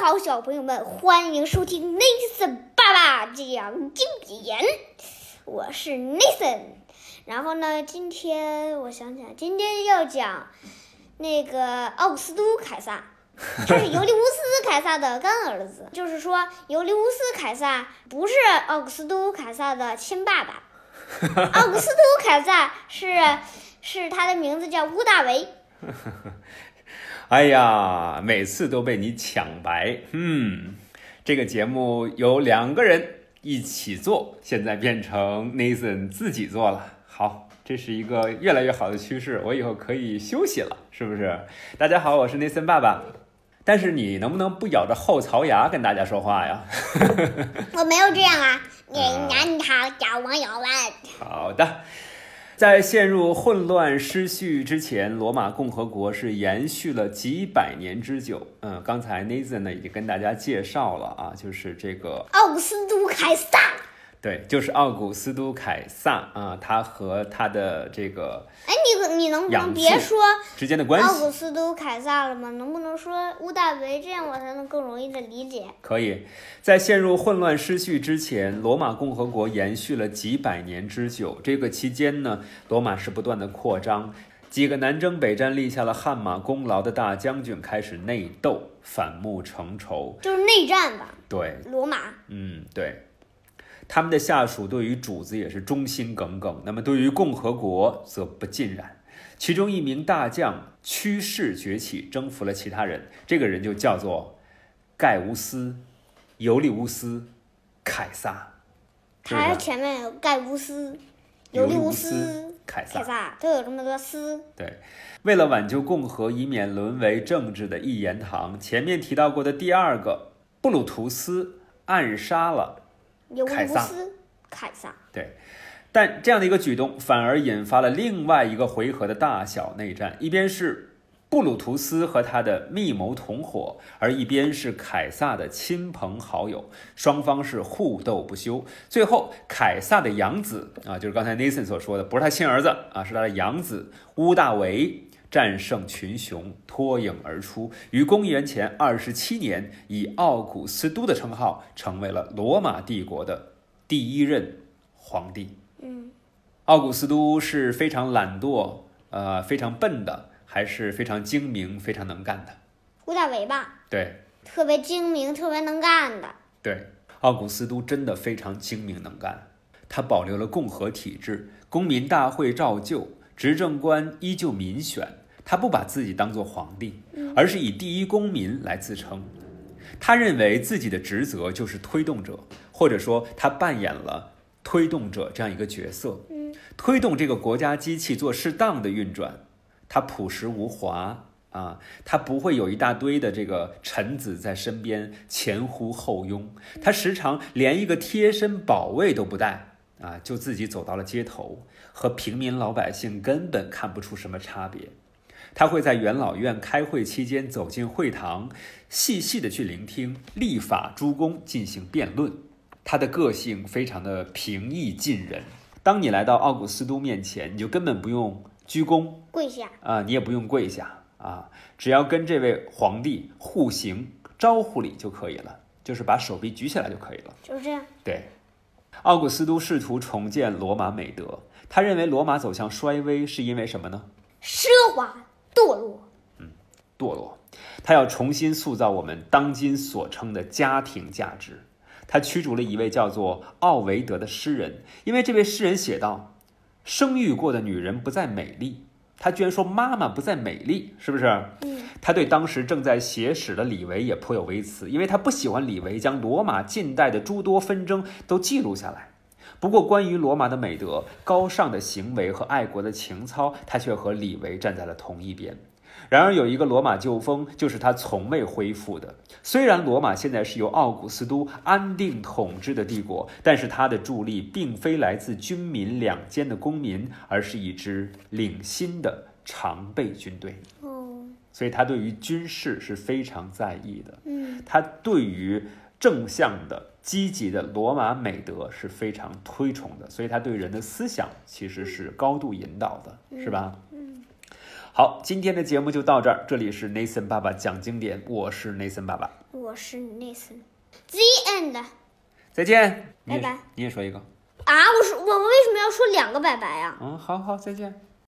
好，小朋友们，欢迎收听 Nathan 爸爸讲经典。我是 Nathan。然后呢，今天我想想，今天要讲那个奥古斯都凯撒，就是尤利乌斯凯撒的干儿子。就是说，尤利乌斯凯撒不是奥古斯都凯撒的亲爸爸，奥古斯都凯撒是是他的名字叫乌大维。哎呀，每次都被你抢白。嗯，这个节目有两个人一起做，现在变成 Nathan 自己做了。好，这是一个越来越好的趋势。我以后可以休息了，是不是？大家好，我是 Nathan 爸爸。但是你能不能不咬着后槽牙跟大家说话呀？我没有这样啊，你你好，叫我有问。好的。在陷入混乱失序之前，罗马共和国是延续了几百年之久。嗯，刚才 Nathan 呢已经跟大家介绍了啊，就是这个奥斯都凯撒。对，就是奥古斯都凯撒啊，他和他的这个哎，你你能不能别说之间的关系？奥古斯都凯撒了吗？能不能说乌大维？这样我才能更容易的理解。可以在陷入混乱失序之前，罗马共和国延续了几百年之久。这个期间呢，罗马是不断的扩张，几个南征北战立下了汗马功劳的大将军开始内斗，反目成仇，就是内战吧？对，罗马。嗯，对。他们的下属对于主子也是忠心耿耿，那么对于共和国则不尽然。其中一名大将趋势崛起，征服了其他人，这个人就叫做盖乌斯·尤利乌斯·凯撒。他前面有盖乌斯、尤利乌斯、凯撒，凯撒都有这么多斯。对，为了挽救共和，以免沦为政治的一言堂，前面提到过的第二个布鲁图斯暗杀了。凯撒，凯撒，对，但这样的一个举动反而引发了另外一个回合的大小内战，一边是布鲁图斯和他的密谋同伙，而一边是凯撒的亲朋好友，双方是互斗不休。最后，凯撒的养子啊，就是刚才 Nathan 所说的，不是他亲儿子啊，是他的养子乌大维。战胜群雄，脱颖而出，于公元前二十七年，以奥古斯都的称号，成为了罗马帝国的第一任皇帝。嗯，奥古斯都是非常懒惰，呃，非常笨的，还是非常精明、非常能干的？乌大维吧？对，特别精明、特别能干的。对，奥古斯都真的非常精明能干，他保留了共和体制，公民大会照旧，执政官依旧民选。他不把自己当做皇帝，而是以第一公民来自称。他认为自己的职责就是推动者，或者说他扮演了推动者这样一个角色，推动这个国家机器做适当的运转。他朴实无华啊，他不会有一大堆的这个臣子在身边前呼后拥，他时常连一个贴身保卫都不带啊，就自己走到了街头，和平民老百姓根本看不出什么差别。他会在元老院开会期间走进会堂，细细的去聆听立法诸公进行辩论。他的个性非常的平易近人。当你来到奥古斯都面前，你就根本不用鞠躬跪下啊，你也不用跪下啊，只要跟这位皇帝互行招呼礼就可以了，就是把手臂举起来就可以了。就是这样。对，奥古斯都试图重建罗马美德。他认为罗马走向衰微是因为什么呢？奢华。堕落，嗯，堕落。他要重新塑造我们当今所称的家庭价值。他驱逐了一位叫做奥维德的诗人，因为这位诗人写道：“生育过的女人不再美丽。”他居然说妈妈不再美丽，是不是？嗯。他对当时正在写史的李维也颇有微词，因为他不喜欢李维将罗马近代的诸多纷争都记录下来。不过，关于罗马的美德、高尚的行为和爱国的情操，他却和李维站在了同一边。然而，有一个罗马旧风，就是他从未恢复的。虽然罗马现在是由奥古斯都安定统治的帝国，但是他的助力并非来自军民两间的公民，而是一支领薪的常备军队。哦，所以他对于军事是非常在意的。嗯，他对于正向的。积极的罗马美德是非常推崇的，所以他对人的思想其实是高度引导的，是吧？嗯。好，今天的节目就到这儿，这里是 Nathan 爸爸讲经典，我是 Nathan 爸爸，我是 Nathan。The end。再见，拜拜你也说一个，啊，我说我们为什么要说两个拜拜啊？嗯，好好，再见。